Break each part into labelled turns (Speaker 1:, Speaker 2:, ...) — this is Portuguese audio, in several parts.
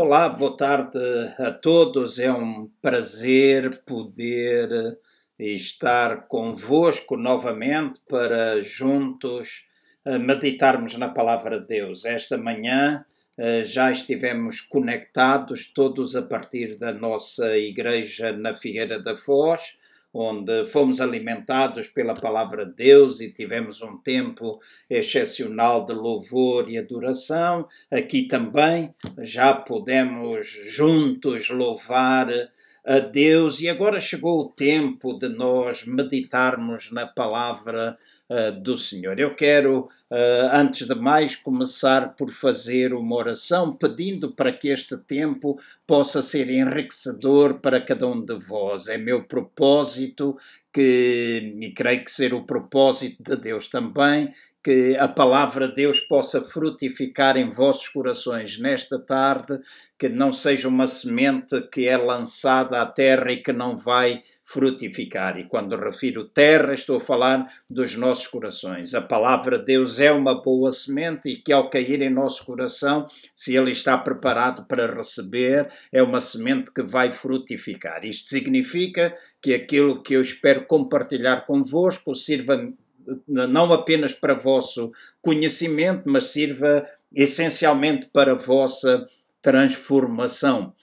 Speaker 1: Olá, boa tarde a todos. É um prazer poder estar convosco novamente para juntos eh, meditarmos na palavra de Deus. Esta manhã eh, já estivemos conectados todos a partir da nossa igreja na Figueira da Foz onde fomos alimentados pela palavra de Deus e tivemos um tempo excepcional de louvor e adoração. Aqui também já podemos juntos louvar a Deus e agora chegou o tempo de nós meditarmos na palavra uh, do Senhor. Eu quero, uh, antes de mais, começar por fazer uma oração pedindo para que este tempo possa ser enriquecedor para cada um de vós. É meu propósito que, e creio que ser o propósito de Deus também, que a palavra de Deus possa frutificar em vossos corações nesta tarde, que não seja uma semente que é lançada à terra e que não vai frutificar. E quando refiro terra, estou a falar dos nossos corações. A palavra de Deus é uma boa semente e que ao cair em nosso coração, se ele está preparado para receber, é uma semente que vai frutificar. Isto significa que aquilo que eu espero compartilhar convosco sirva não apenas para vosso conhecimento, mas sirva essencialmente para vossa transformação.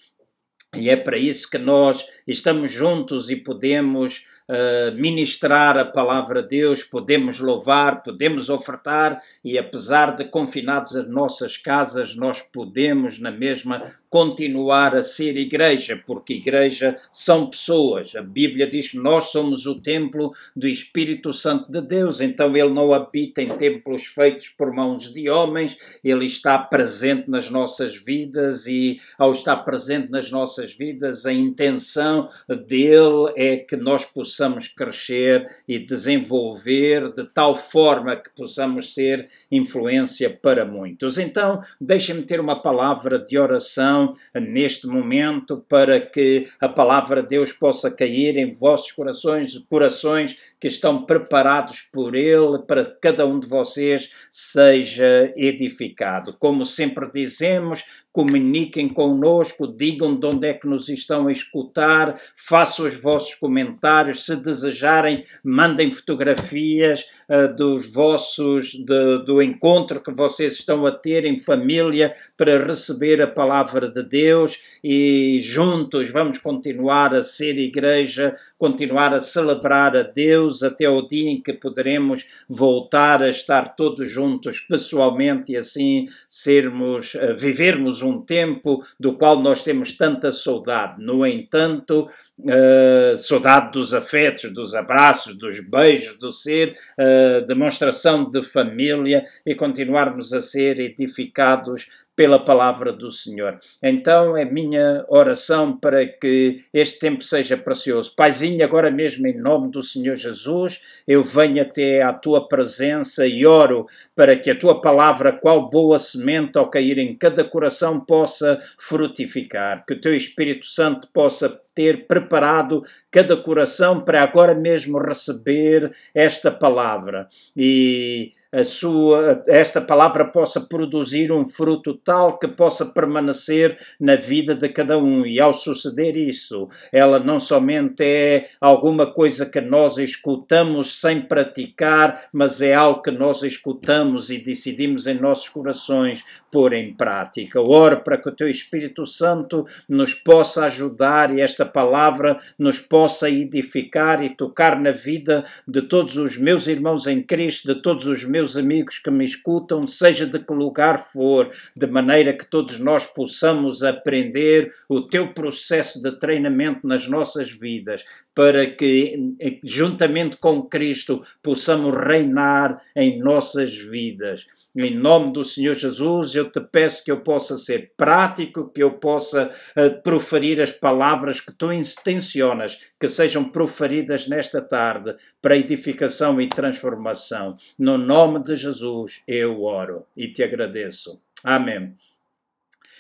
Speaker 1: E é para isso que nós estamos juntos e podemos uh, ministrar a palavra de Deus, podemos louvar, podemos ofertar e apesar de confinados as nossas casas, nós podemos na mesma continuar a ser igreja, porque igreja são pessoas. A Bíblia diz que nós somos o templo do Espírito Santo de Deus, então ele não habita em templos feitos por mãos de homens, ele está presente nas nossas vidas e ao estar presente nas nossas vidas, a intenção dele é que nós possamos crescer e desenvolver de tal forma que possamos ser influência para muitos. Então, deixem-me ter uma palavra de oração neste momento para que a palavra de Deus possa cair em vossos corações, corações que estão preparados por Ele, para que cada um de vocês seja edificado. Como sempre dizemos, comuniquem conosco, digam de onde é que nos estão a escutar, façam os vossos comentários, se desejarem, mandem fotografias uh, dos vossos, de, do encontro que vocês estão a ter em família para receber a palavra de Deus e juntos vamos continuar a ser igreja, continuar a celebrar a Deus até o dia em que poderemos voltar a estar todos juntos pessoalmente e assim sermos, uh, vivermos um tempo do qual nós temos tanta saudade. No entanto, uh, saudade dos afetos, dos abraços, dos beijos, do ser, uh, demonstração de família e continuarmos a ser edificados pela palavra do Senhor. Então é minha oração para que este tempo seja precioso. Paizinho, agora mesmo em nome do Senhor Jesus, eu venho até à tua presença e oro para que a tua palavra, qual boa semente ao cair em cada coração, possa frutificar, que o teu Espírito Santo possa ter preparado cada coração para agora mesmo receber esta palavra. E a sua, esta palavra possa produzir um fruto tal que possa permanecer na vida de cada um. E ao suceder isso, ela não somente é alguma coisa que nós escutamos sem praticar, mas é algo que nós escutamos e decidimos em nossos corações pôr em prática. Oro para que o teu Espírito Santo nos possa ajudar e esta palavra nos possa edificar e tocar na vida de todos os meus irmãos em Cristo, de todos os meus meus amigos que me escutam, seja de que lugar for, de maneira que todos nós possamos aprender o teu processo de treinamento nas nossas vidas, para que, juntamente com Cristo, possamos reinar em nossas vidas. Em nome do Senhor Jesus, eu te peço que eu possa ser prático, que eu possa uh, proferir as palavras que tu intencionas que sejam proferidas nesta tarde para edificação e transformação. No nome de Jesus eu oro e te agradeço. Amém.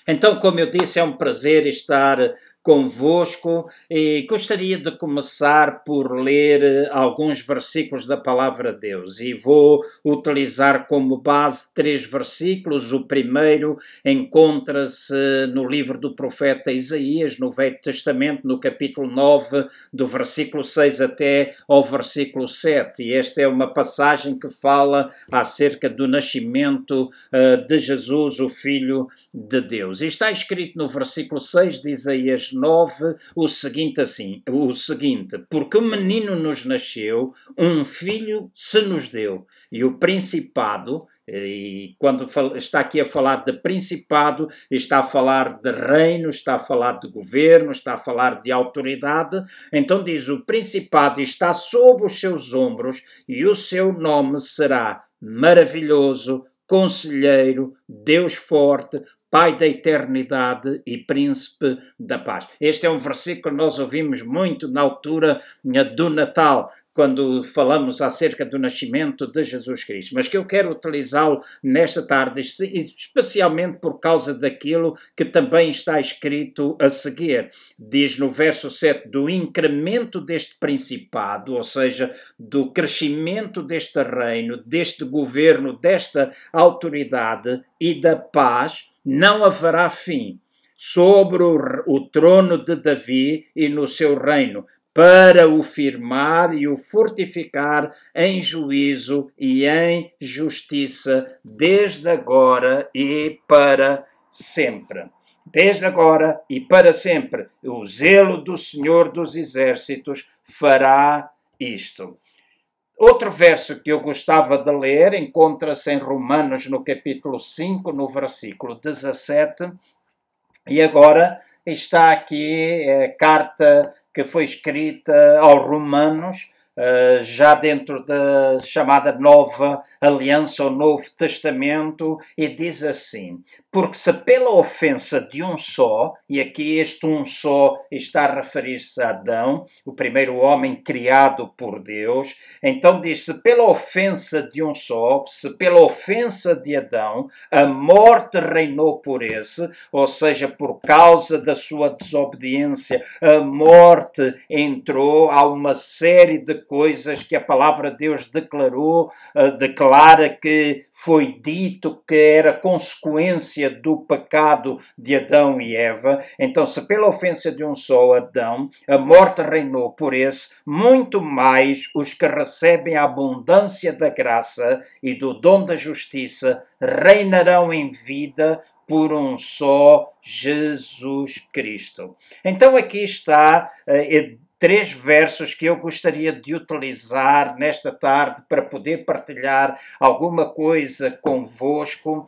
Speaker 1: Então, como eu disse, é um prazer estar convosco e gostaria de começar por ler eh, alguns versículos da palavra de Deus e vou utilizar como base três versículos. O primeiro encontra-se no livro do profeta Isaías, no Velho Testamento, no capítulo 9, do versículo 6 até ao versículo 7. E esta é uma passagem que fala acerca do nascimento uh, de Jesus, o Filho de Deus. E está escrito no versículo 6 de Isaías 9 o seguinte assim, o seguinte, porque um menino nos nasceu, um filho se nos deu, e o principado e quando está aqui a falar de principado, está a falar de reino, está a falar de governo, está a falar de autoridade. Então diz: o principado está sob os seus ombros e o seu nome será maravilhoso, conselheiro, Deus forte, Pai da eternidade e Príncipe da paz. Este é um versículo que nós ouvimos muito na altura do Natal, quando falamos acerca do nascimento de Jesus Cristo, mas que eu quero utilizá-lo nesta tarde, especialmente por causa daquilo que também está escrito a seguir. Diz no verso 7: do incremento deste principado, ou seja, do crescimento deste reino, deste governo, desta autoridade e da paz não haverá fim sobre o, o, trono de Davi e no seu reino, para o firmar e o fortificar em juízo e em justiça, desde agora e para sempre. Desde agora e para sempre, o zelo do Senhor dos Exércitos fará isto. Outro verso que eu gostava de ler encontra-se em Romanos, no capítulo 5, no versículo 17, e agora está aqui a carta que foi escrita aos Romanos, eh, já dentro da chamada Nova Aliança ou Novo Testamento, e diz assim: porque se pela ofensa de um só, e aqui este um só está a referir-se a Adão, o primeiro homem criado por Deus, então diz: se pela ofensa de um só, se pela ofensa de Adão, a morte reinou por esse, ou seja, por causa da sua desobediência, a morte entrou, há uma série de coisas que a palavra de Deus declarou, uh, declara que foi dito que era consequência do pecado de Adão e Eva. Então, se pela ofensa de um só Adão a morte reinou por esse, muito mais os que recebem a abundância da graça e do dom da justiça reinarão em vida por um só Jesus Cristo. Então aqui está uh, três versos que eu gostaria de utilizar nesta tarde para poder partilhar alguma coisa convosco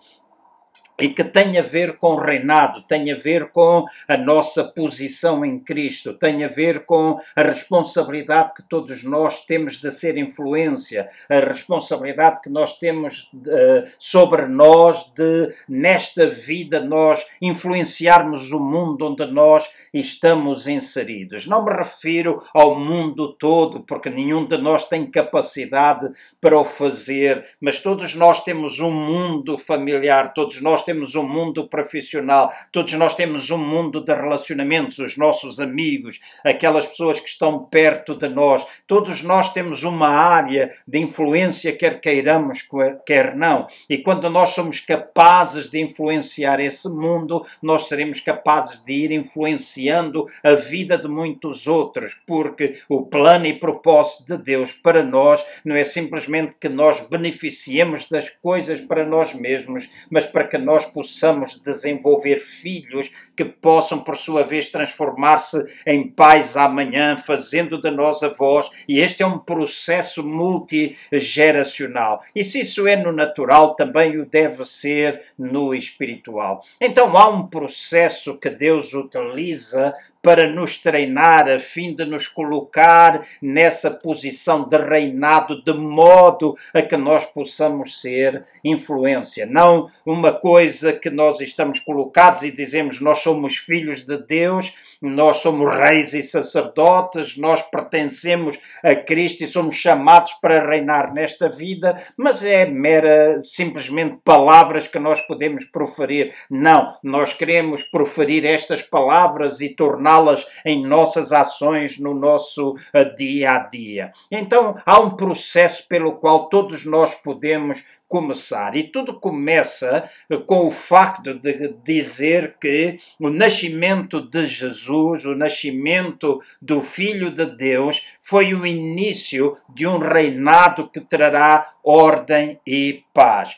Speaker 1: e que tem a ver com reinado, tem a ver com a nossa posição em Cristo, tem a ver com a responsabilidade que todos nós temos de ser influência, a responsabilidade que nós temos uh, sobre nós de, nesta vida, nós influenciarmos o mundo onde nós estamos inseridos. Não me refiro ao mundo todo, porque nenhum de nós tem capacidade para o fazer, mas todos nós temos um mundo familiar, todos nós temos um mundo profissional, todos nós temos um mundo de relacionamentos, os nossos amigos, aquelas pessoas que estão perto de nós, todos nós temos uma área de influência, quer queiramos, quer não. E quando nós somos capazes de influenciar esse mundo, nós seremos capazes de ir influenciando a vida de muitos outros, porque o plano e propósito de Deus para nós não é simplesmente que nós beneficiemos das coisas para nós mesmos, mas para que nós nós possamos desenvolver filhos que possam, por sua vez, transformar-se em pais amanhã, fazendo de nós avós, e este é um processo multigeracional. E se isso é no natural, também o deve ser no espiritual. Então há um processo que Deus utiliza para nos treinar, a fim de nos colocar nessa posição de reinado, de modo a que nós possamos ser influência. Não uma coisa que nós estamos colocados e dizemos nós somos filhos de Deus, nós somos reis e sacerdotes, nós pertencemos a Cristo e somos chamados para reinar nesta vida, mas é mera, simplesmente palavras que nós podemos proferir. Não, nós queremos proferir estas palavras e torná aplicá-las em nossas ações no nosso uh, dia a dia. Então, há um processo pelo qual todos nós podemos começar. E tudo começa eh, com o facto de dizer que o nascimento de Jesus, o nascimento do Filho de Deus, foi o início de um reinado que trará ordem e paz.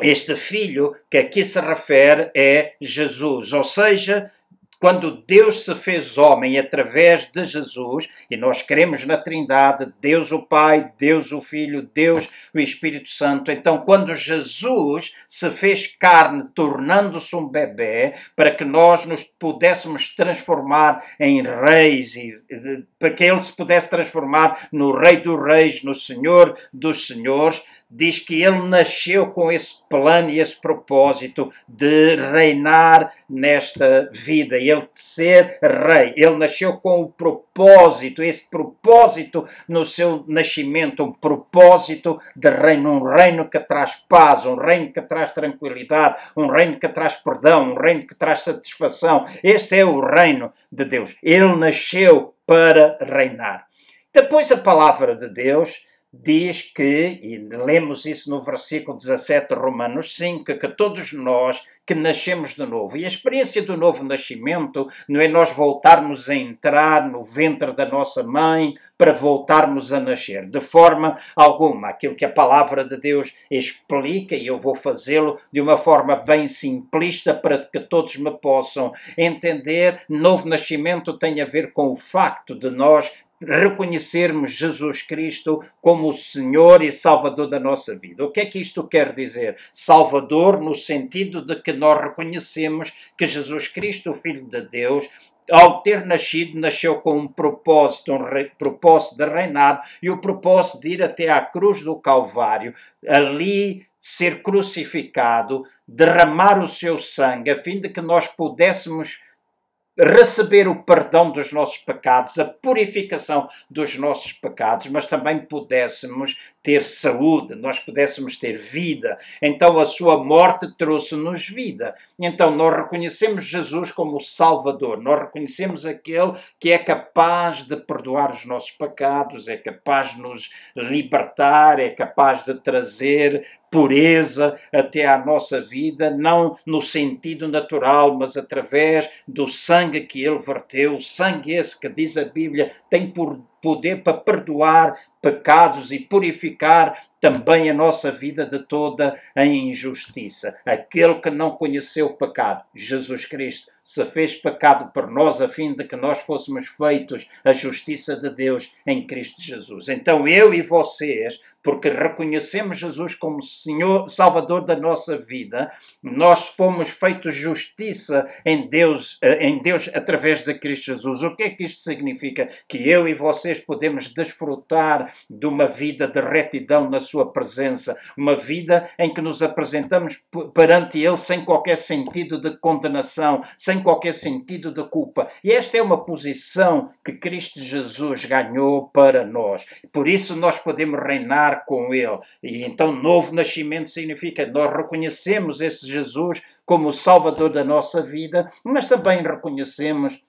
Speaker 1: Este filho que aqui se refere é Jesus, ou seja, quando Deus se fez homem através de Jesus, e nós cremos na Trindade, Deus o Pai, Deus o Filho, Deus o Espírito Santo, então quando Jesus se fez carne, tornando-se um bebê, para que nós nos pudéssemos transformar em reis, e, para que ele se pudesse transformar no Rei dos Reis, no Senhor dos Senhores, diz que ele nasceu com esse plano e esse propósito de reinar nesta vida, ele de ser rei. Ele nasceu com o propósito, esse propósito no seu nascimento, um propósito de reino, um reino que traz paz, um reino que traz tranquilidade, um reino que traz perdão, um reino que traz satisfação. Este é o reino de Deus. Ele nasceu para reinar. Depois a palavra de Deus diz que, e lemos isso no versículo 17 de Romanos 5, que todos nós que nascemos de novo. E a experiência do novo nascimento não é nós voltarmos a entrar no ventre da nossa mãe para voltarmos a nascer, de forma alguma. Aquilo que a palavra de Deus explica, e eu vou fazê-lo de uma forma bem simplista para que todos me possam entender, novo nascimento tem a ver com o facto de nós reconhecermos Jesus Cristo como o Senhor e Salvador da nossa vida. O que é que isto quer dizer? Salvador, no sentido de que nós reconhecemos que Jesus Cristo, o Filho de Deus, ao ter nascido, nasceu com um propósito, um re, propósito de reinado e o propósito de ir até à cruz do Calvário, ali ser crucificado, derramar o seu sangue, a fim de que nós pudéssemos receber o perdão dos nossos pecados, a purificação dos nossos pecados, mas também pudéssemos ter saúde, nós pudéssemos ter vida. Então a sua morte trouxe-nos vida. Então nós reconhecemos Jesus como o Salvador, nós reconhecemos aquele que é capaz de perdoar os nossos pecados, é capaz de nos libertar, é capaz de trazer pureza até à nossa vida, não no sentido natural, mas através do sangue que ele verteu, o sangue esse que diz a Bíblia tem por poder para perdoar pecados e purificar também a nossa vida de toda a injustiça. Aquele que não conheceu o pecado, Jesus Cristo, se fez pecado por nós a fim de que nós fôssemos feitos a justiça de Deus em Cristo Jesus. Então eu e vocês porque reconhecemos Jesus como Senhor, Salvador da nossa vida, nós fomos feitos justiça em Deus, eh, em Deus através de Cristo Jesus. O que é que isto significa? Que eu e vocês podemos desfrutar de uma vida de retidão na sua presença, uma vida em que nos apresentamos perante Ele sem qualquer sentido de condenação, sem qualquer sentido de culpa. E esta é uma posição que Cristo Jesus ganhou para nós. Por isso nós podemos reinar com Ele. E então, novo nascimento significa nós reconhecemos esse Jesus como o Salvador da nossa vida, mas também reconhecemos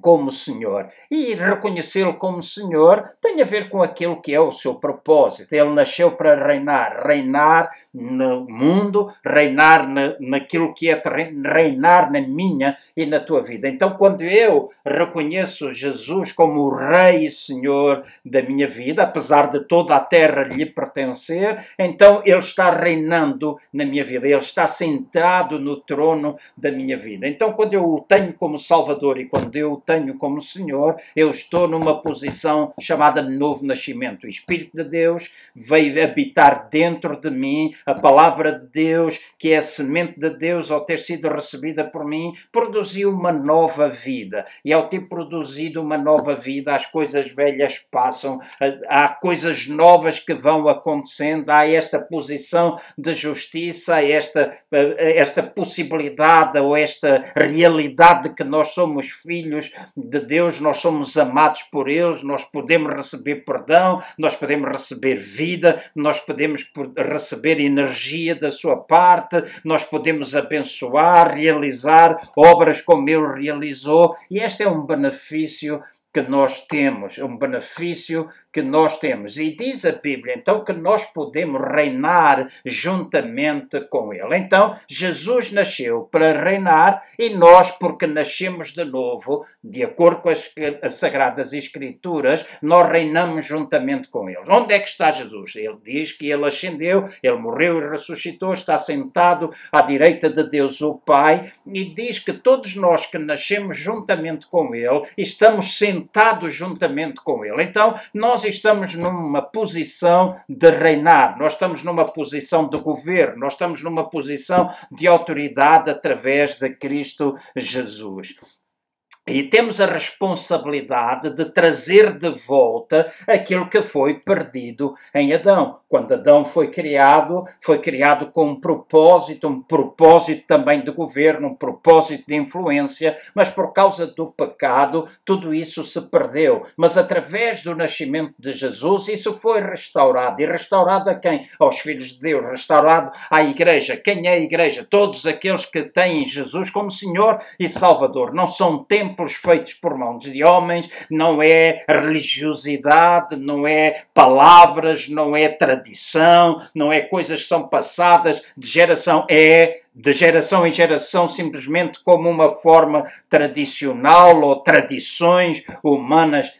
Speaker 1: como Senhor. E reconhecê-lo como Senhor tem a ver com aquilo que é o seu propósito. Ele nasceu para reinar, reinar no mundo, reinar na, naquilo que é reinar na minha e na tua vida. Então, quando eu reconheço Jesus como o Rei e Senhor da minha vida, apesar de toda a terra lhe pertencer, então Ele está reinando na minha vida, Ele está sentado no trono da minha vida. Então, quando eu o tenho como Salvador e quando eu tenho como Senhor, eu estou numa posição chamada novo nascimento. O Espírito de Deus veio habitar dentro de mim, a palavra de Deus, que é a semente de Deus, ao ter sido recebida por mim, produziu uma nova vida. E ao ter produzido uma nova vida, as coisas velhas passam, há coisas novas que vão acontecendo, há esta posição de justiça, esta, esta possibilidade ou esta realidade de que nós somos filhos filhos de Deus, nós somos amados por eles, nós podemos receber perdão, nós podemos receber vida, nós podemos receber energia da sua parte, nós podemos abençoar, realizar obras como ele realizou, e este é um benefício que nós temos, um benefício que nós temos. E diz a Bíblia, então, que nós podemos reinar juntamente com Ele. Então, Jesus nasceu para reinar e nós, porque nascemos de novo, de acordo com as, as Sagradas Escrituras, nós reinamos juntamente com Ele. Onde é que está Jesus? Ele diz que Ele ascendeu, Ele morreu e ressuscitou, está sentado à direita de Deus o Pai e diz que todos nós que nascemos juntamente com Ele, estamos sentados juntamente com Ele. Então, nós estamos numa posição de reinar, nós estamos numa posição de governo, nós estamos numa posição de autoridade através de Cristo Jesus. E temos a responsabilidade de trazer de volta aquilo que foi perdido em Adão. Quando Adão foi criado, foi criado com um propósito, um propósito também de governo, um propósito de influência, mas por causa do pecado, tudo isso se perdeu. Mas através do nascimento de Jesus, isso foi restaurado. E restaurado a quem? Aos filhos de Deus, restaurado à igreja. Quem é a igreja? Todos aqueles que têm Jesus como Senhor e Salvador. Não são templos templos feitos por mãos de homens, não é religiosidade, não é palavras, não é tradição, não é coisas que são passadas de geração, é de geração em geração simplesmente como uma forma tradicional ou tradições humanas.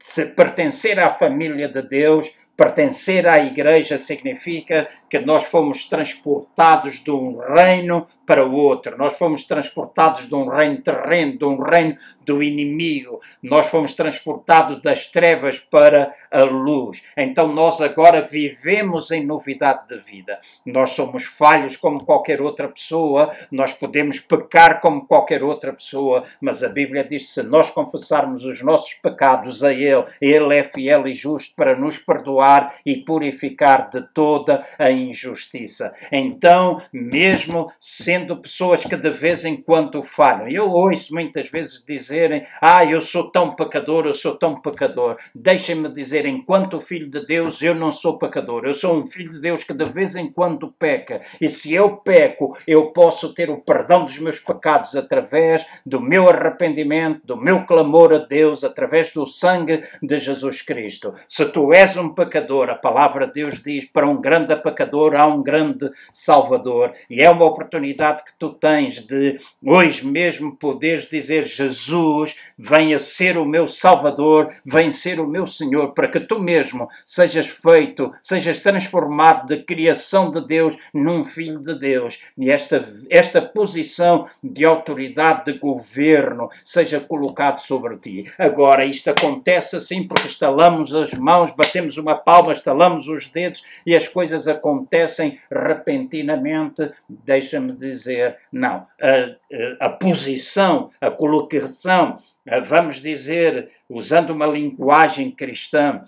Speaker 1: Se pertencer à família de Deus pertencer à igreja significa que nós fomos transportados de um reino para o outro. Nós fomos transportados de um reino terreno, de um reino do inimigo. Nós fomos transportados das trevas para a luz. Então nós agora vivemos em novidade de vida. Nós somos falhos como qualquer outra pessoa, nós podemos pecar como qualquer outra pessoa, mas a Bíblia diz que se nós confessarmos os nossos pecados a Ele, Ele é fiel e justo para nos perdoar e purificar de toda a injustiça. Então, mesmo sendo sendo pessoas que de vez em quando falham. Eu ouço muitas vezes dizerem: Ah, eu sou tão pecador, eu sou tão pecador. Deixem-me dizer, enquanto filho de Deus, eu não sou pecador. Eu sou um filho de Deus que de vez em quando peca. E se eu peco, eu posso ter o perdão dos meus pecados através do meu arrependimento, do meu clamor a Deus, através do sangue de Jesus Cristo. Se tu és um pecador, a palavra de Deus diz: para um grande pecador há um grande Salvador. E é uma oportunidade que tu tens de hoje mesmo poderes dizer: Jesus, venha ser o meu Salvador, vem ser o meu Senhor, para que tu mesmo sejas feito, sejas transformado de criação de Deus num filho de Deus. E esta, esta posição de autoridade, de governo, seja colocado sobre ti. Agora, isto acontece assim porque estalamos as mãos, batemos uma palma, estalamos os dedos e as coisas acontecem repentinamente. Deixa-me dizer dizer, não, a, a posição, a colocação, vamos dizer, usando uma linguagem cristã,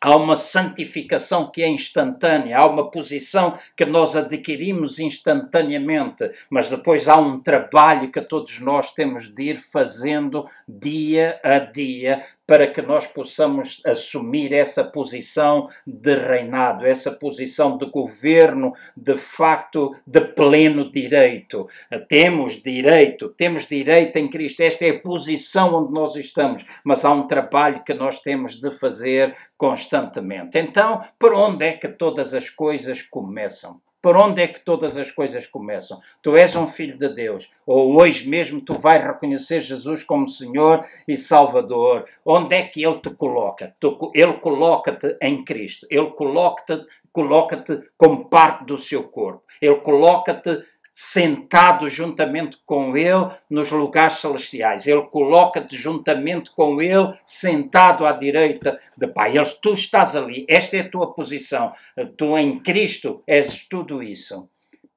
Speaker 1: há uma santificação que é instantânea, há uma posição que nós adquirimos instantaneamente, mas depois há um trabalho que todos nós temos de ir fazendo dia a dia para que nós possamos assumir essa posição de reinado, essa posição de governo, de facto, de pleno direito. Temos direito, temos direito em Cristo, esta é a posição onde nós estamos, mas há um trabalho que nós temos de fazer constantemente. Então, por onde é que todas as coisas começam? Por onde é que todas as coisas começam? Tu és um filho de Deus, ou hoje mesmo tu vais reconhecer Jesus como Senhor e Salvador. Onde é que Ele te coloca? Ele coloca-te em Cristo. Ele coloca-te coloca como parte do seu corpo. Ele coloca-te sentado juntamente com Ele nos lugares celestiais. Ele coloca-te juntamente com Ele, sentado à direita de Pai. Ele, tu estás ali, esta é a tua posição. Tu em Cristo és tudo isso.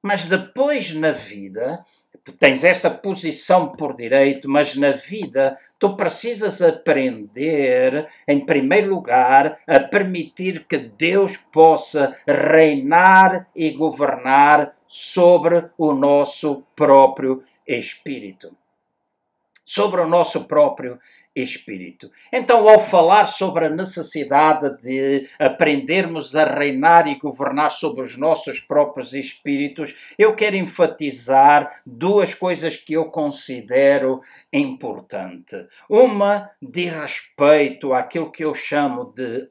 Speaker 1: Mas depois na vida, tu tens essa posição por direito, mas na vida tu precisas aprender, em primeiro lugar, a permitir que Deus possa reinar e governar sobre o nosso próprio espírito. sobre o nosso próprio espírito. Então, ao falar sobre a necessidade de aprendermos a reinar e governar sobre os nossos próprios espíritos, eu quero enfatizar duas coisas que eu considero importante. Uma diz respeito àquilo que eu chamo de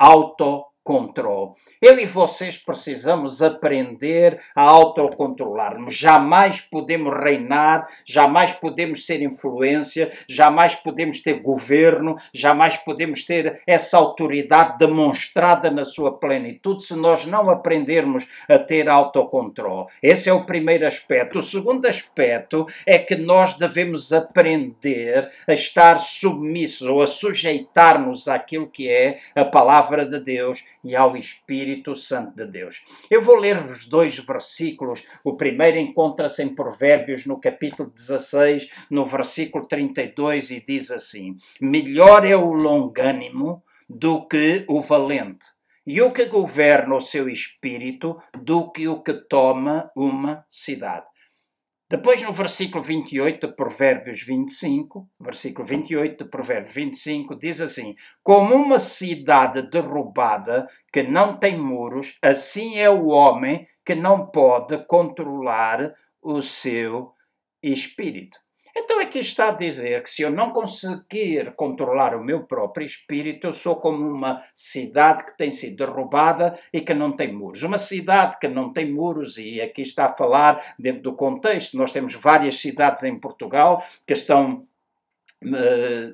Speaker 1: autocontrole. Eu e vocês precisamos aprender a autocontrolar-nos. Jamais podemos reinar, jamais podemos ser influência, jamais podemos ter governo, jamais podemos ter essa autoridade demonstrada na sua plenitude se nós não aprendermos a ter autocontrole. Esse é o primeiro aspecto. O segundo aspecto é que nós devemos aprender a estar submissos ou a sujeitar-nos àquilo que é a palavra de Deus e ao Espírito Santo de Deus. Eu vou ler-vos dois versículos. O primeiro encontra-se em Provérbios, no capítulo 16, no versículo 32, e diz assim: Melhor é o longânimo do que o valente, e o que governa o seu espírito do que o que toma uma cidade. Depois, no versículo 28 de Provérbios 25, versículo 28 de Provérbios 25, diz assim: Como uma cidade derrubada que não tem muros, assim é o homem que não pode controlar o seu espírito. Então aqui está a dizer que se eu não conseguir controlar o meu próprio espírito, eu sou como uma cidade que tem sido derrubada e que não tem muros. Uma cidade que não tem muros, e aqui está a falar dentro do contexto, nós temos várias cidades em Portugal que estão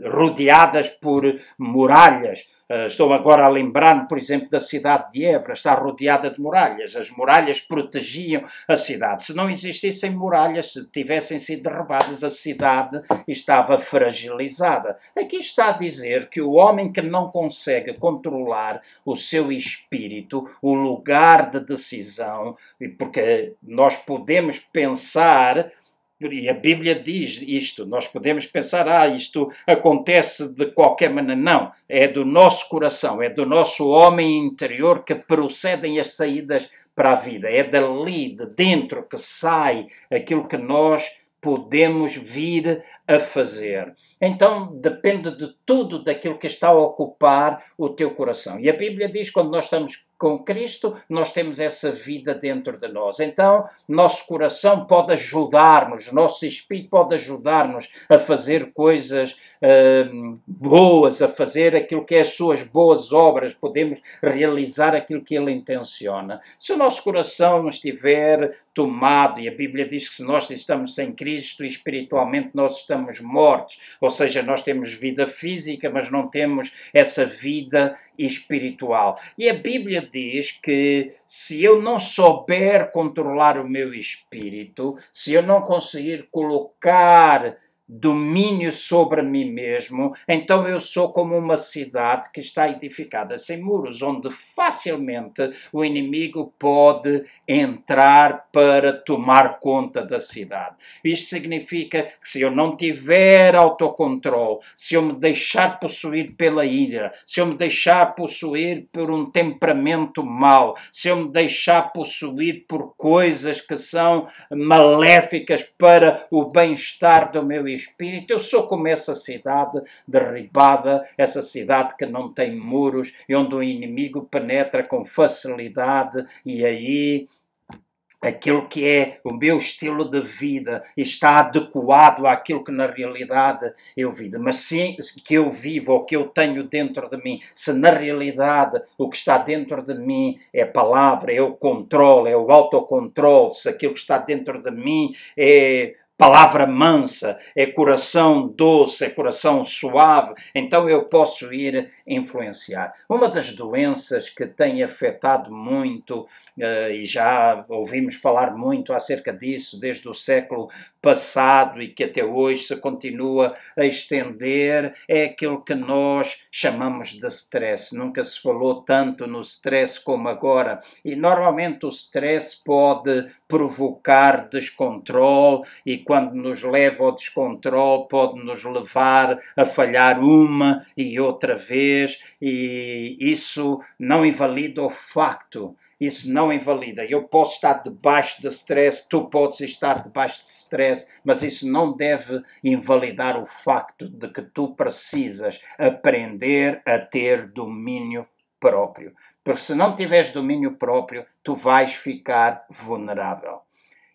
Speaker 1: rodeadas por muralhas. Uh, estou agora a lembrar-me, por exemplo, da cidade de Évora, está rodeada de muralhas. As muralhas protegiam a cidade. Se não existissem muralhas, se tivessem sido derrubadas, a cidade estava fragilizada. Aqui está a dizer que o homem que não consegue controlar o seu espírito, o lugar de decisão, porque nós podemos pensar e a Bíblia diz isto. Nós podemos pensar, ah, isto acontece de qualquer maneira. Não. É do nosso coração, é do nosso homem interior que procedem as saídas para a vida. É dali, de dentro, que sai aquilo que nós podemos vir a fazer. Então depende de tudo daquilo que está a ocupar o teu coração. E a Bíblia diz quando nós estamos com Cristo, nós temos essa vida dentro de nós. Então, nosso coração pode ajudar-nos, nosso espírito pode ajudar-nos a fazer coisas uh, boas, a fazer aquilo que é as suas boas obras, podemos realizar aquilo que Ele intenciona. Se o nosso coração estiver tomado, e a Bíblia diz que se nós estamos sem Cristo, espiritualmente nós estamos mortos, ou seja, nós temos vida física, mas não temos essa vida espiritual. E a Bíblia diz que se eu não souber controlar o meu espírito, se eu não conseguir colocar domínio sobre mim mesmo, então eu sou como uma cidade que está edificada sem muros, onde facilmente o inimigo pode entrar para tomar conta da cidade. Isto significa que se eu não tiver autocontrole, se eu me deixar possuir pela ira, se eu me deixar possuir por um temperamento mau, se eu me deixar possuir por coisas que são maléficas para o bem-estar do meu espírito. Eu sou como essa cidade derribada, essa cidade que não tem muros e onde o inimigo penetra com facilidade e aí aquilo que é o meu estilo de vida está adequado àquilo que na realidade eu vivo. Mas se que eu vivo ou que eu tenho dentro de mim, se na realidade o que está dentro de mim é palavra, é o controle, é o autocontrole, se aquilo que está dentro de mim é palavra mansa, é coração doce, é coração suave, então eu posso ir influenciar. Uma das doenças que tem afetado muito e já ouvimos falar muito acerca disso desde o século passado e que até hoje se continua a estender, é aquilo que nós chamamos de stress. Nunca se falou tanto no stress como agora. E normalmente o stress pode provocar descontrole e quando nos leva ao descontrole pode nos levar a falhar uma e outra vez e isso não invalida o facto isso não invalida. Eu posso estar debaixo de stress, tu podes estar debaixo de stress, mas isso não deve invalidar o facto de que tu precisas aprender a ter domínio próprio. Porque se não tiveres domínio próprio, tu vais ficar vulnerável.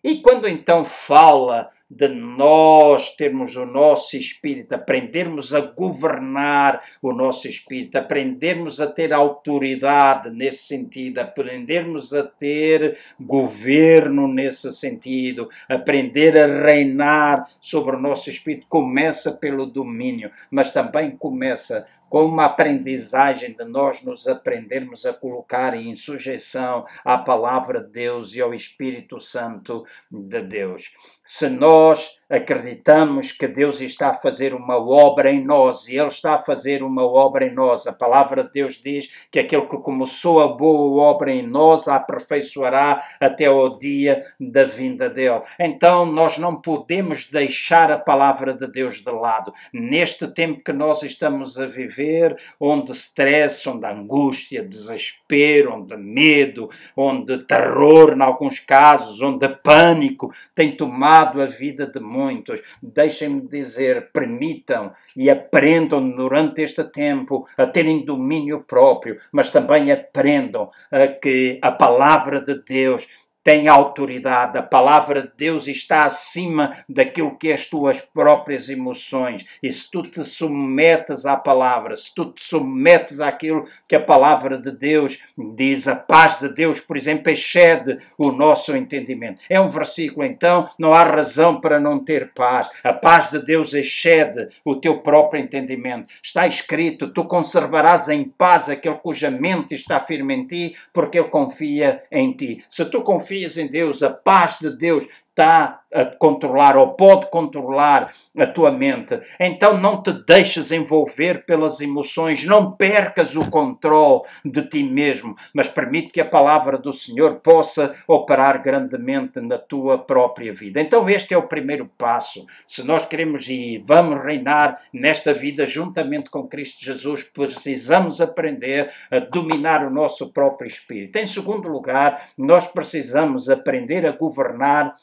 Speaker 1: E quando então fala de nós termos o nosso espírito, aprendermos a governar o nosso espírito, aprendermos a ter autoridade nesse sentido, aprendermos a ter governo nesse sentido, aprender a reinar sobre o nosso espírito, começa pelo domínio, mas também começa com uma aprendizagem de nós nos aprendermos a colocar em sujeição à palavra de Deus e ao Espírito Santo de Deus. Se nós acreditamos que Deus está a fazer uma obra em nós e Ele está a fazer uma obra em nós. A palavra de Deus diz que aquele que começou a boa obra em nós a aperfeiçoará até ao dia da vinda dele. Então nós não podemos deixar a palavra de Deus de lado. Neste tempo que nós estamos a viver, onde stress, onde angústia, desespero, onde medo, onde terror, em alguns casos, onde pânico tem tomado a vida de muitos muitos. Deixem-me dizer, permitam e aprendam durante este tempo a terem domínio próprio, mas também aprendam a que a palavra de Deus tem autoridade, a palavra de Deus está acima daquilo que é as tuas próprias emoções. E se tu te submetes à palavra, se tu te submetes àquilo que a palavra de Deus diz, a paz de Deus, por exemplo, excede o nosso entendimento. É um versículo, então, não há razão para não ter paz. A paz de Deus excede o teu próprio entendimento. Está escrito: tu conservarás em paz aquele cuja mente está firme em ti, porque ele confia em ti. Se tu confias confias em Deus, a paz de Deus está a controlar ou pode controlar a tua mente. Então não te deixes envolver pelas emoções, não percas o controle de ti mesmo, mas permite que a palavra do Senhor possa operar grandemente na tua própria vida. Então este é o primeiro passo. Se nós queremos e vamos reinar nesta vida juntamente com Cristo Jesus, precisamos aprender a dominar o nosso próprio espírito. Em segundo lugar, nós precisamos aprender a governar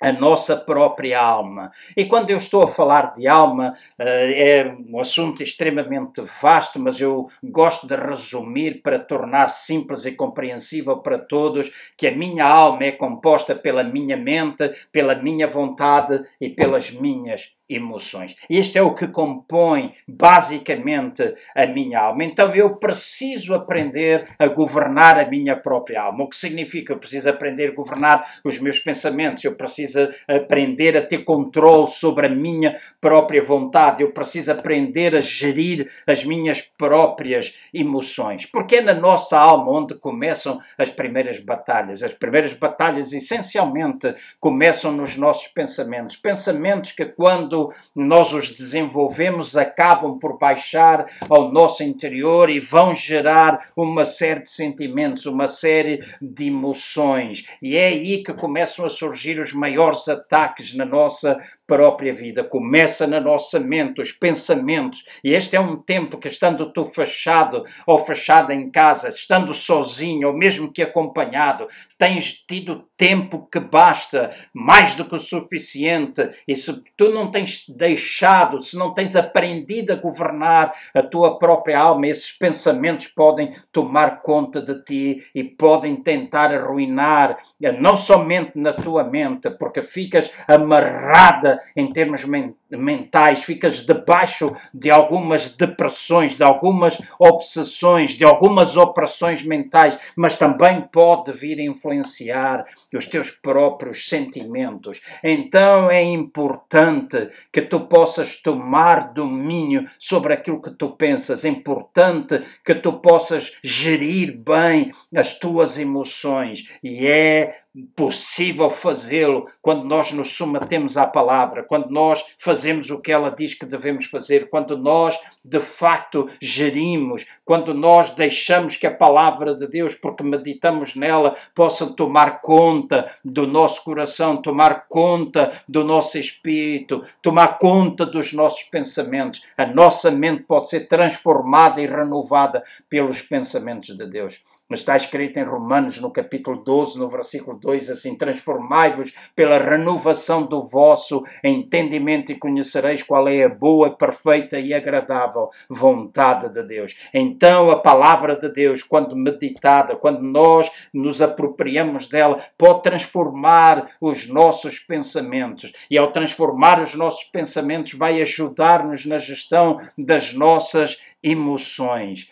Speaker 1: a nossa própria alma. E quando eu estou a falar de alma, eh, é um assunto extremamente vasto, mas eu gosto de resumir para tornar simples e compreensível para todos que a minha alma é composta pela minha mente, pela minha vontade e pelas minhas emoções. Isto é o que compõe basicamente a minha alma. Então eu preciso aprender a governar a minha própria alma. O que significa? Eu preciso aprender a governar os meus pensamentos, eu preciso aprender a ter controle sobre a minha própria vontade, eu preciso aprender a gerir as minhas próprias emoções. Porque é na nossa alma onde começam as primeiras batalhas. As primeiras batalhas essencialmente começam nos nossos pensamentos. Pensamentos que quando nós os desenvolvemos, acabam por baixar ao nosso interior e vão gerar uma série de sentimentos, uma série de emoções. E é aí que começam a surgir os maiores ataques na nossa própria vida, começa na nossa mente, os pensamentos. E este é um tempo que, estando tu fechado ou fechada em casa, estando sozinho ou mesmo que acompanhado, tens tido tempo que basta, mais do que o suficiente. E se tu não tens deixado, se não tens aprendido a governar a tua própria alma, esses pensamentos podem tomar conta de ti e podem tentar arruinar não somente na tua mente, porque ficas amarrada em termos mentais, ficas debaixo de algumas depressões, de algumas obsessões, de algumas operações mentais, mas também pode vir a influenciar os teus próprios sentimentos. Então é importante que tu possas tomar domínio sobre aquilo que tu pensas, é importante que tu possas gerir bem as tuas emoções e é possível fazê-lo quando nós nos submetemos à palavra, quando nós fazemos o que ela diz que devemos fazer, quando nós de facto gerimos, quando nós deixamos que a palavra de Deus, porque meditamos nela, possa tomar conta do nosso coração, tomar conta do nosso espírito, tomar conta dos nossos pensamentos. A nossa mente pode ser transformada e renovada pelos pensamentos de Deus. Mas está escrito em Romanos, no capítulo 12, no versículo 2, assim: Transformai-vos pela renovação do vosso entendimento e conhecereis qual é a boa, perfeita e agradável vontade de Deus. Então, a palavra de Deus, quando meditada, quando nós nos apropriamos dela, pode transformar os nossos pensamentos. E ao transformar os nossos pensamentos, vai ajudar-nos na gestão das nossas emoções.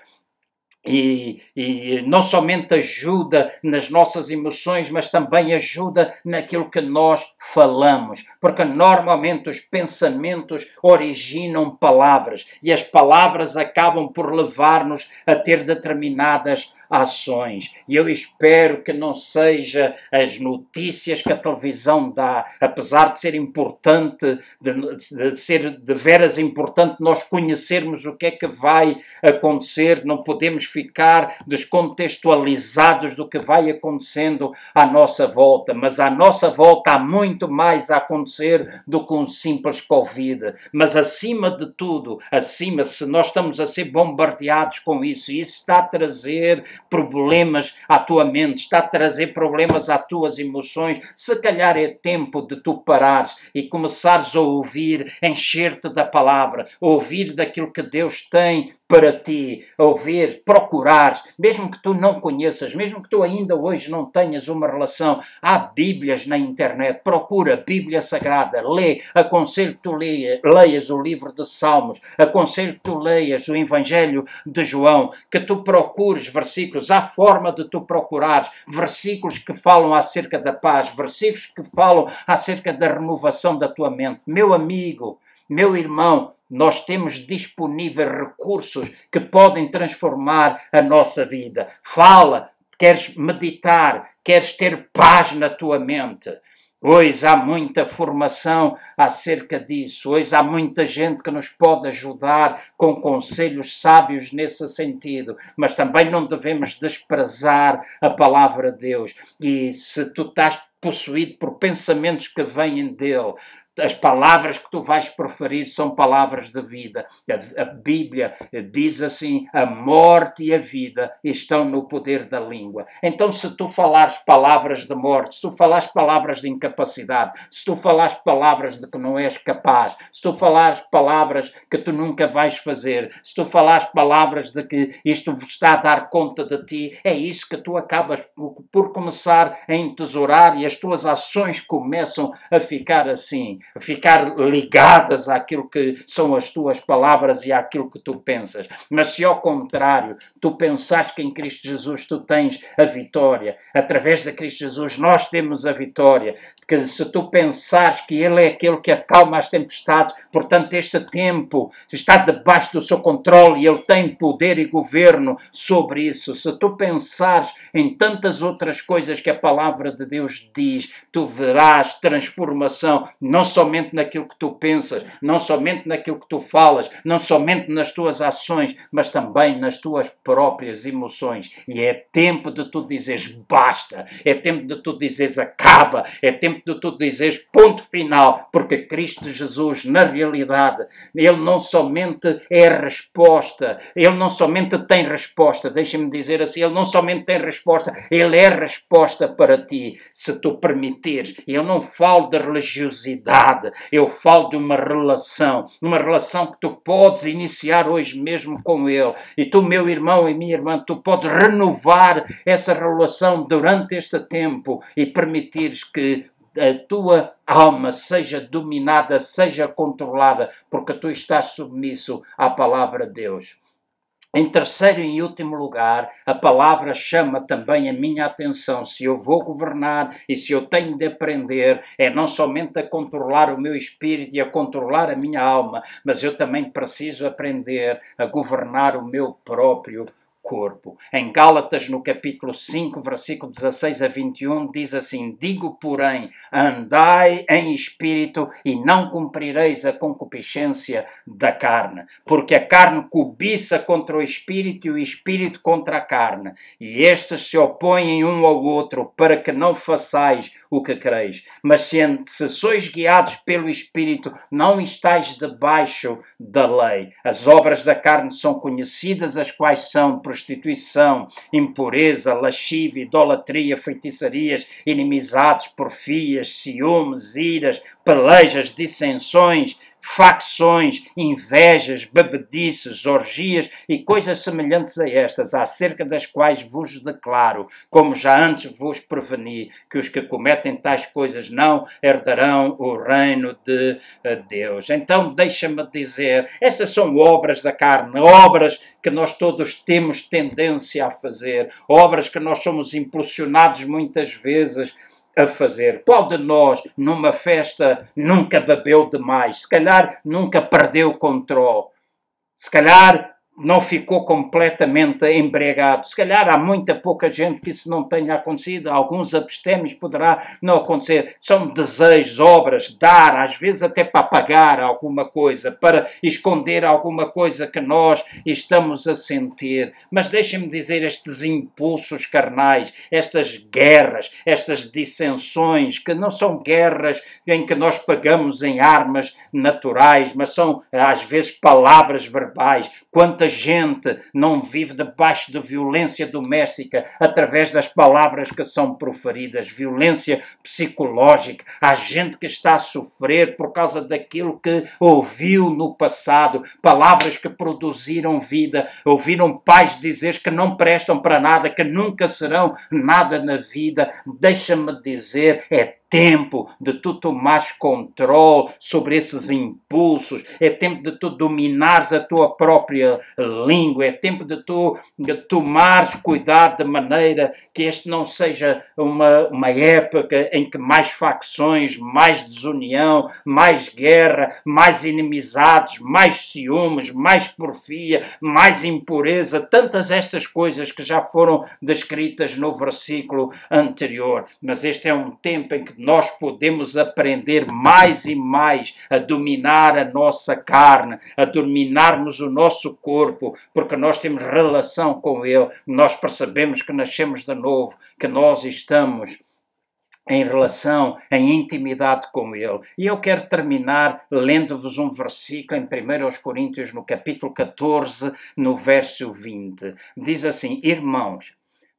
Speaker 1: E, e, não somente ajuda nas nossas emoções, mas também ajuda naquilo que nós falamos, porque normalmente os pensamentos originam palavras e as palavras acabam por levar-nos a ter determinadas ações. E eu espero que não seja as notícias que a televisão dá, apesar de ser importante, de, de, ser de veras importante nós conhecermos o que é que vai acontecer, não podemos ficar descontextualizados do que vai acontecendo à nossa volta, mas à nossa volta há muito mais a acontecer do que um simples Covid. Mas acima de tudo, acima, se nós estamos a ser bombardeados com isso, isso está a trazer problemas à tua mente, está a trazer problemas às tuas emoções. Se calhar é tempo de tu parares e começares a ouvir, encher-te da palavra, ouvir daquilo que Deus tem para ti, ouvir, procurar, mesmo que tu não conheças, mesmo que tu ainda hoje não tenhas uma relação, há Bíblias na internet, procura Bíblia Sagrada, lê, aconselho que tu leia, leias o livro de Salmos, aconselho que tu leias o Evangelho de João, que tu procures versículos, há forma de tu procurares versículos que falam acerca da paz, versículos que falam acerca da renovação da tua mente. Meu amigo, meu irmão, nós temos disponíveis recursos que podem transformar a nossa vida. Fala, queres meditar, queres ter paz na tua mente. Hoje há muita formação acerca disso. Hoje há muita gente que nos pode ajudar com conselhos sábios nesse sentido. Mas também não devemos desprezar a palavra de Deus. E se tu estás possuído por pensamentos que vêm dele, as palavras que tu vais proferir são palavras de vida. A, a, Bíblia diz assim: a morte e a vida estão no poder da língua. Então, se tu falares palavras de morte, se tu falares palavras de incapacidade, se tu falares palavras de que não és capaz, se tu falares palavras que tu nunca vais fazer, se tu falares palavras de que isto está a dar conta de ti, é isso que tu acabas por, por começar a entesourar e as tuas ações começam a ficar assim ficar ligadas àquilo que são as tuas palavras e àquilo que tu pensas. Mas se ao contrário, tu pensas que em Cristo Jesus tu tens a vitória, através de Cristo Jesus nós temos a vitória, que se tu pensares que Ele é aquele que acalma as tempestades, portanto, este tempo está debaixo do seu controle e Ele tem poder e governo sobre isso. Se tu pensares em tantas outras coisas que a palavra de Deus diz, tu verás transformação, não somente naquilo que tu pensas, não somente naquilo que tu falas, não somente nas tuas ações, mas também nas tuas próprias emoções. E é tempo de tu dizeres basta, é tempo de tu dizeres acaba, é tempo de tu dizeres ponto final, porque Cristo Jesus, na realidade, Ele não somente é resposta, Ele não somente tem resposta, deixa-me dizer assim, Ele não somente tem resposta, Ele é resposta para ti, se tu permitires. Eu não falo de religiosidade, eu falo de uma relação, uma relação que tu podes iniciar hoje mesmo com Ele. E tu, meu irmão e minha irmã, tu podes renovar essa relação durante este tempo e permitires que a tua alma seja dominada, seja controlada, porque tu estás submisso à palavra de Deus. Em terceiro e último lugar, a palavra chama também a minha atenção. Se eu vou governar e se eu tenho de aprender, é não somente a controlar o meu espírito e a controlar a minha alma, mas eu também preciso aprender a governar o meu próprio corpo. Em Gálatas, no capítulo 5, versículo 16 a 21, diz assim: Digo, porém, andai em espírito e não cumprireis a concupiscência da carne, porque a carne cobiça contra o espírito e o espírito contra a carne, e estes se opõem um ao outro para que não façais o que quereis. Mas se, se sois guiados pelo Espírito, não estáis debaixo da lei. As obras da carne são conhecidas, as quais são prostituição, impureza, lascívia, idolatria, feitiçarias, inimizades, porfias, ciúmes, iras, pelejas, dissensões, facções, invejas, bebedices, orgias e coisas semelhantes a estas, acerca das quais vos declaro, como já antes vos preveni, que os que cometem tais coisas não herdarão o reino de eh, Deus. Então, deixa-me dizer, estas são obras da carne, obras que nós todos temos tendência a fazer, obras que nós somos impulsionados muitas vezes a fazer. Qual de nós, numa festa, nunca bebeu demais? Se calhar nunca perdeu o controle. Se calhar não ficou completamente embriagado. Se calhar há muita pouca gente que isso não tenha acontecido. Alguns abstêmios poderá não acontecer. São desejos, obras, dar, às vezes até para pagar alguma coisa, para esconder alguma coisa que nós estamos a sentir. Mas deixem-me dizer, estes impulsos carnais, estas guerras, estas dissensões, que não são guerras em que nós pagamos em armas naturais, mas são às vezes palavras verbais. Quantas Quanta gente não vive debaixo de violência doméstica através das palavras que são proferidas, violência psicológica. Há gente que está a sofrer por causa daquilo que ouviu no passado, palavras que produziram vida. Ouviram pais dizer que não prestam para nada, que nunca serão nada na vida. Deixa-me dizer, é tempo de tu tomares controle sobre esses impulsos, é tempo de tu dominares a tua própria língua, é tempo de tu de tomares cuidado de maneira que este não seja uma, uma época em que mais facções, mais desunião, mais guerra, mais inimizades, mais ciúmes, mais porfia, mais impureza, tantas estas coisas que já foram descritas no versículo anterior. Mas este é um tempo em que nós podemos aprender mais e mais a dominar a nossa carne, a dominarmos o nosso corpo, porque nós temos relação com Ele, nós percebemos que nascemos de novo, que nós estamos em relação, em intimidade com Ele. E eu quero terminar lendo-vos um versículo em 1 Coríntios, no capítulo 14, no verso 20. Diz assim: Irmãos,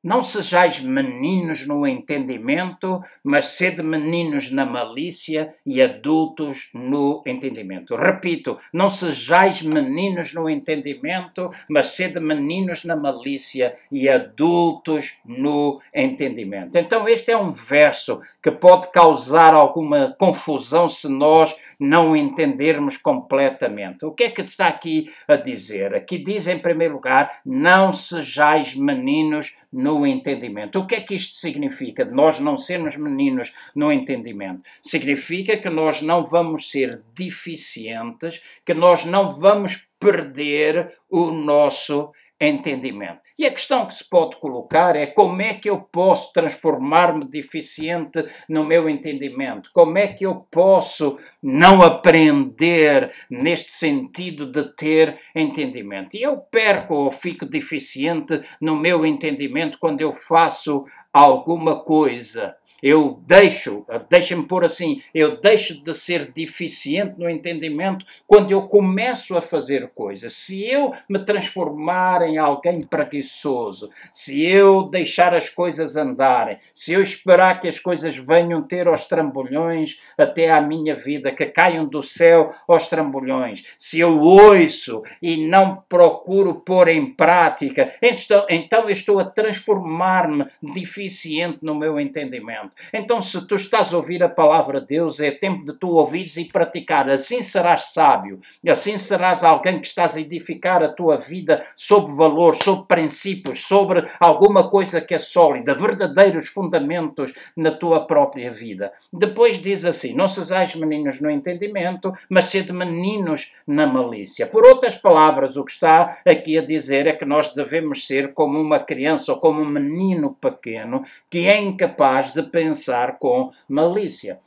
Speaker 1: não sejais meninos no entendimento, mas sede meninos na malícia e adultos no entendimento. Repito, não sejais meninos no entendimento, mas sede meninos na malícia e adultos no entendimento. Então, este é um verso que pode causar alguma confusão se nós não entendermos completamente. O que é que está aqui a dizer? Aqui diz, em primeiro lugar, não sejais meninos no entendimento. O que é que isto significa? De nós não sermos meninos no entendimento? Significa que nós não vamos ser deficientes, que nós não vamos perder o nosso entendimento. E a questão que se pode colocar é como é que eu posso transformar-me deficiente no meu entendimento? Como é que eu posso não aprender neste sentido de ter entendimento? E eu perco ou fico deficiente no meu entendimento quando eu faço alguma coisa eu deixo, deixa-me pôr assim, eu deixo de ser deficiente no entendimento quando eu começo a fazer coisas. Se eu me transformar em alguém preguiçoso, se eu deixar as coisas andarem, se eu esperar que as coisas venham ter aos trambolhões até à minha vida, que caiam do céu aos trambolhões, se eu ouço e não procuro pôr em prática, então, então eu estou a transformar-me deficiente no meu entendimento. Então, se tu estás a ouvir a palavra de Deus, é tempo de tu ouvires e praticar. Assim serás sábio, assim serás alguém que estás a edificar a tua vida sobre valores, sobre princípios, sobre alguma coisa que é sólida, verdadeiros fundamentos na tua própria vida. Depois diz assim: Não sejais meninos no entendimento, mas sede meninos na malícia. Por outras palavras, o que está aqui a dizer é que nós devemos ser como uma criança ou como um menino pequeno que é incapaz de pensar com malícia.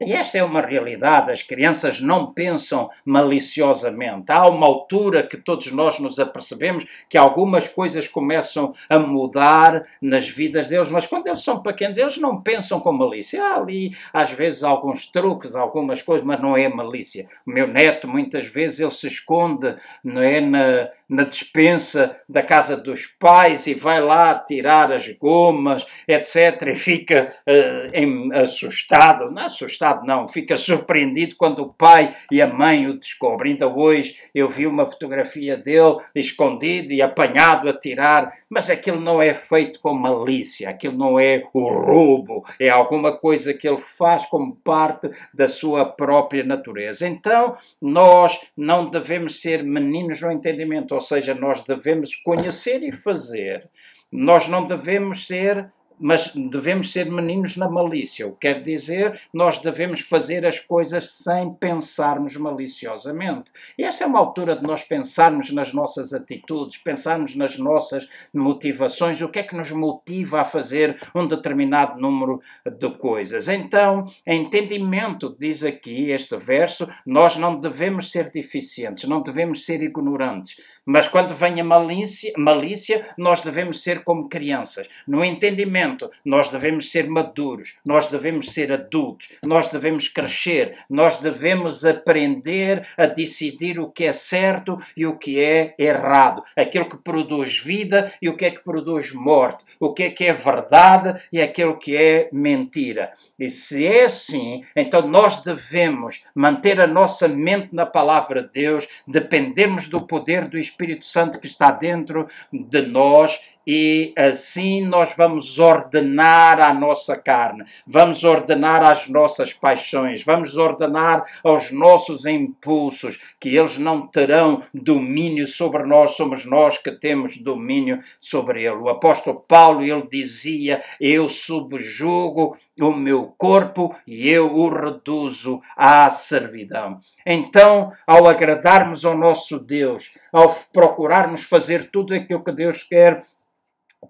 Speaker 1: E esta é uma realidade, as crianças não pensam maliciosamente. Há uma altura que todos nós nos apercebemos que algumas coisas começam a mudar nas vidas deles, mas quando eles são pequenos, eles não pensam com malícia. Há ali, às vezes, alguns truques, algumas coisas, mas não é malícia. O meu neto, muitas vezes, ele se esconde não é, na, na despensa da casa dos pais e vai lá tirar as gomas, etc. E fica uh, em, assustado, não assustado não, fica surpreendido quando o pai e a mãe o descobrem. Ainda hoje eu vi uma fotografia dele escondido e apanhado a tirar, mas aquilo não é feito com malícia, aquilo não é o roubo, é alguma coisa que ele faz como parte da sua própria natureza. Então, nós não devemos ser meninos no entendimento ou seja, nós devemos conhecer e fazer. Nós não devemos ser mas devemos ser meninos na malícia. O que quer dizer, nós devemos fazer as coisas sem pensarmos maliciosamente. E essa é uma altura de nós pensarmos nas nossas atitudes, pensarmos nas nossas motivações, o que é que nos motiva a fazer um determinado número de coisas. Então, entendimento, diz aqui este verso, nós não devemos ser deficientes, não devemos ser ignorantes mas quando vem a malícia, malícia, nós devemos ser como crianças. No entendimento, nós devemos ser maduros, nós devemos ser adultos, nós devemos crescer, nós devemos aprender a decidir o que é certo e o que é errado, aquilo que produz vida e o que é que produz morte, o que é que é verdade e aquilo que é mentira. E se é assim, então nós devemos manter a nossa mente na palavra de Deus, dependermos do poder do Espírito Espírito Santo que está dentro de nós e assim nós vamos ordenar a nossa carne, vamos ordenar as nossas paixões, vamos ordenar aos nossos impulsos, que eles não terão domínio sobre nós, somos nós que temos domínio sobre ele. O apóstolo Paulo, ele dizia: Eu subjugo o meu corpo e eu o reduzo à servidão. Então, ao agradarmos ao nosso Deus, ao procurarmos fazer tudo aquilo que Deus quer,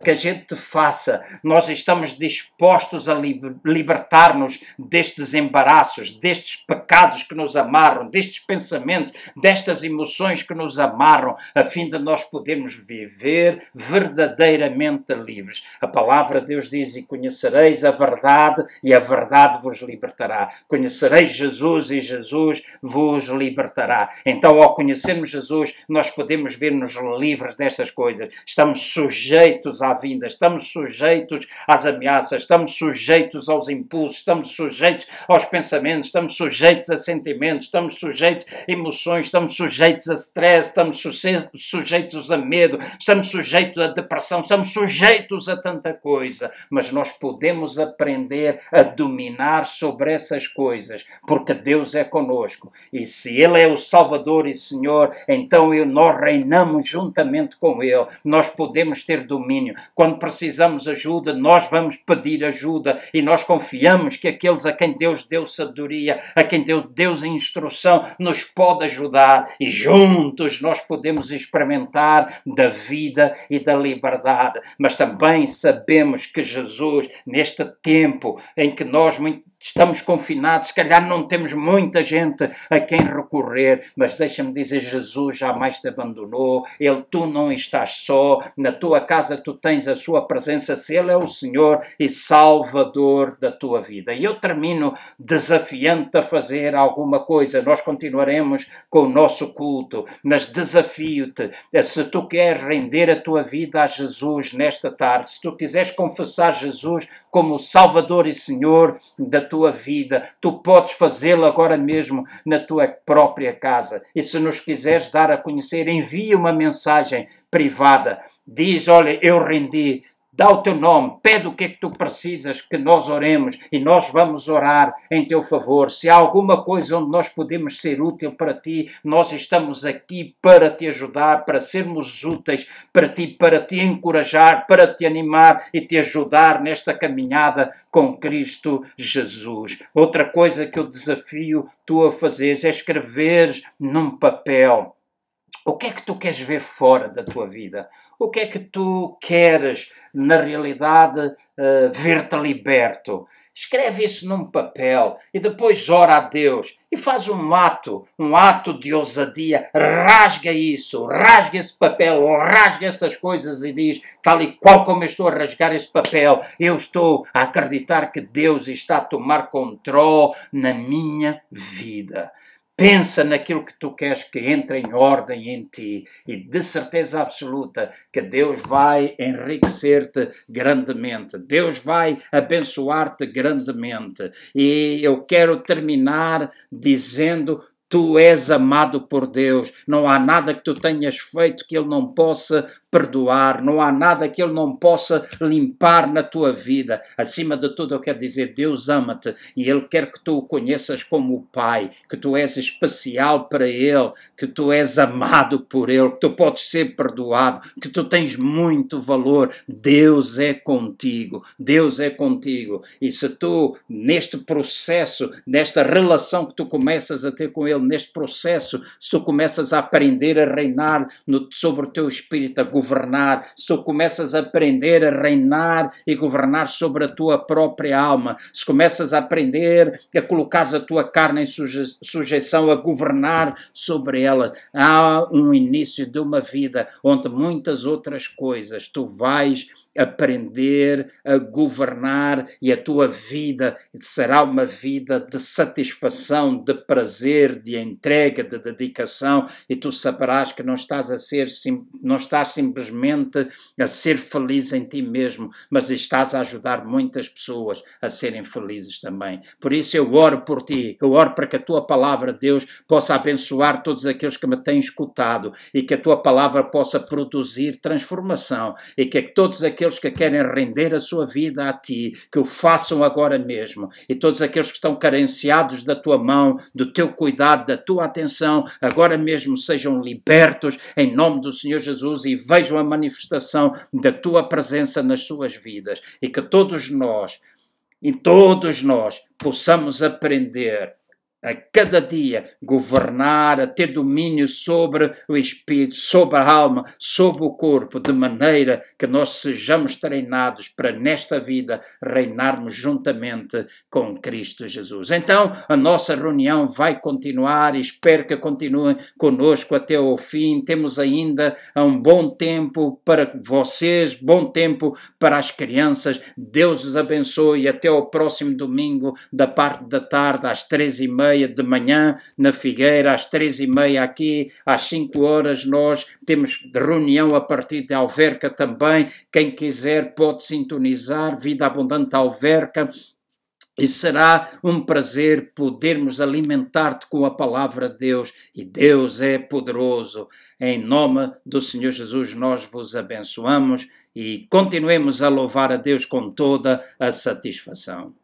Speaker 1: que a gente faça, nós estamos dispostos a libertar-nos destes embaraços, destes pecados que nos amarram, destes pensamentos, destas emoções que nos amarram, a fim de nós podermos viver verdadeiramente livres. A palavra de Deus diz: E conhecereis a verdade, e a verdade vos libertará. Conhecereis Jesus, e Jesus vos libertará. Então, ao conhecermos Jesus, nós podemos ver-nos livres destas coisas. Estamos sujeitos à vinda, estamos sujeitos às ameaças, estamos sujeitos aos impulsos, estamos sujeitos aos pensamentos, estamos sujeitos a sentimentos, estamos sujeitos a emoções, estamos sujeitos a stress, estamos sujeitos a medo, estamos sujeitos a depressão, estamos sujeitos a tanta coisa, mas nós podemos aprender a dominar sobre essas coisas, porque Deus é conosco. E se Ele é o Salvador e Senhor, então nós reinamos juntamente com Ele. Nós podemos ter domínio quando precisamos ajuda, nós vamos pedir ajuda e nós confiamos que aqueles a quem Deus deu sabedoria, a quem Deus deu instrução, nos pode ajudar e juntos nós podemos experimentar da vida e da liberdade. Mas também sabemos que Jesus, neste tempo em que nós muito estamos confinados, se calhar não temos muita gente a quem recorrer, mas deixa-me dizer, Jesus jamais te abandonou, ele, tu não estás só, na tua casa tu tens a sua presença, se ele é o Senhor e Salvador da tua vida. E eu termino desafiando-te a fazer alguma coisa, nós continuaremos com o nosso culto, mas desafio-te, se tu queres render a tua vida a Jesus nesta tarde, se tu quiseres confessar Jesus como Salvador e Senhor da tua vida. Tu podes fazê-lo agora mesmo na tua própria casa. E se nos quiseres dar a conhecer, envia uma mensagem privada. Diz: Olha, eu rendi, dá o teu nome, pede o que é que tu precisas que nós oremos e nós vamos orar em teu favor. Se há alguma coisa onde nós podemos ser útil para ti, nós estamos aqui para te ajudar, para sermos úteis para ti, para te encorajar, para te animar e te ajudar nesta caminhada com Cristo Jesus. Outra coisa que eu desafio tu a fazeres é escrever num papel o que é que tu queres ver fora da tua vida? O que é que tu queres, na realidade, uh, ver-te liberto? Escreve isso num papel e depois ora a Deus e faz um ato, um ato de ousadia. Rasga isso, rasga esse papel, rasga essas coisas e diz, tal e qual como eu estou a rasgar este papel, eu estou a acreditar que Deus está a tomar controle na minha vida. Pensa naquilo que tu queres que entre em ordem em ti e de certeza absoluta que Deus vai enriquecer-te grandemente, Deus vai abençoar-te grandemente. E eu quero terminar dizendo Tu és amado por Deus. Não há nada que tu tenhas feito que Ele não possa perdoar, não há nada que Ele não possa limpar na tua vida. Acima de tudo, eu quero dizer: Deus ama-te e Ele quer que tu o conheças como o Pai, que tu és especial para Ele, que tu és amado por Ele, que tu podes ser perdoado, que tu tens muito valor. Deus é contigo, Deus é contigo. E se tu, neste processo, nesta relação que tu começas a ter com Ele, neste processo, se tu começas a aprender a reinar no, sobre o teu espírito, a governar, se tu começas a aprender a reinar e governar sobre a tua própria alma, se começas a aprender a colocar a tua carne em suje sujeição, a governar sobre ela, há um início de uma vida onde muitas outras coisas tu vais aprender a governar e a tua vida será uma vida de satisfação, de prazer, de entrega, de dedicação e tu saberás que não estás a ser não estás simplesmente a ser feliz em ti mesmo, mas estás a ajudar muitas pessoas a serem felizes também. Por isso eu oro por ti, eu oro para que a tua palavra, Deus, possa abençoar todos aqueles que me têm escutado e que a tua palavra possa produzir transformação e que todos aqueles aqueles que querem render a sua vida a ti, que o façam agora mesmo. E todos aqueles que estão carenciados da tua mão, do teu cuidado, da tua atenção, agora mesmo sejam libertos em nome do Senhor Jesus e vejam a manifestação da tua presença nas suas vidas. E que todos nós, e todos nós, possamos aprender a cada dia governar, a ter domínio sobre o espírito, sobre a alma, sobre o corpo, de maneira que nós sejamos treinados para nesta vida reinarmos juntamente com Cristo Jesus. Então, a nossa reunião vai continuar e espero que continuem conosco até o fim. Temos ainda um bom tempo para vocês, bom tempo para as crianças. Deus os abençoe até o próximo domingo, da parte da tarde, às três e meia meia de manhã na Figueira, às três e meia aqui, às cinco horas nós temos reunião a partir de Alverca também. Quem quiser pode sintonizar Vida Abundante Alverca. E será um prazer podermos alimentar-te com a palavra de Deus, e Deus é poderoso. Em nome do Senhor Jesus, nós vos abençoamos e continuemos a louvar a Deus com toda a satisfação.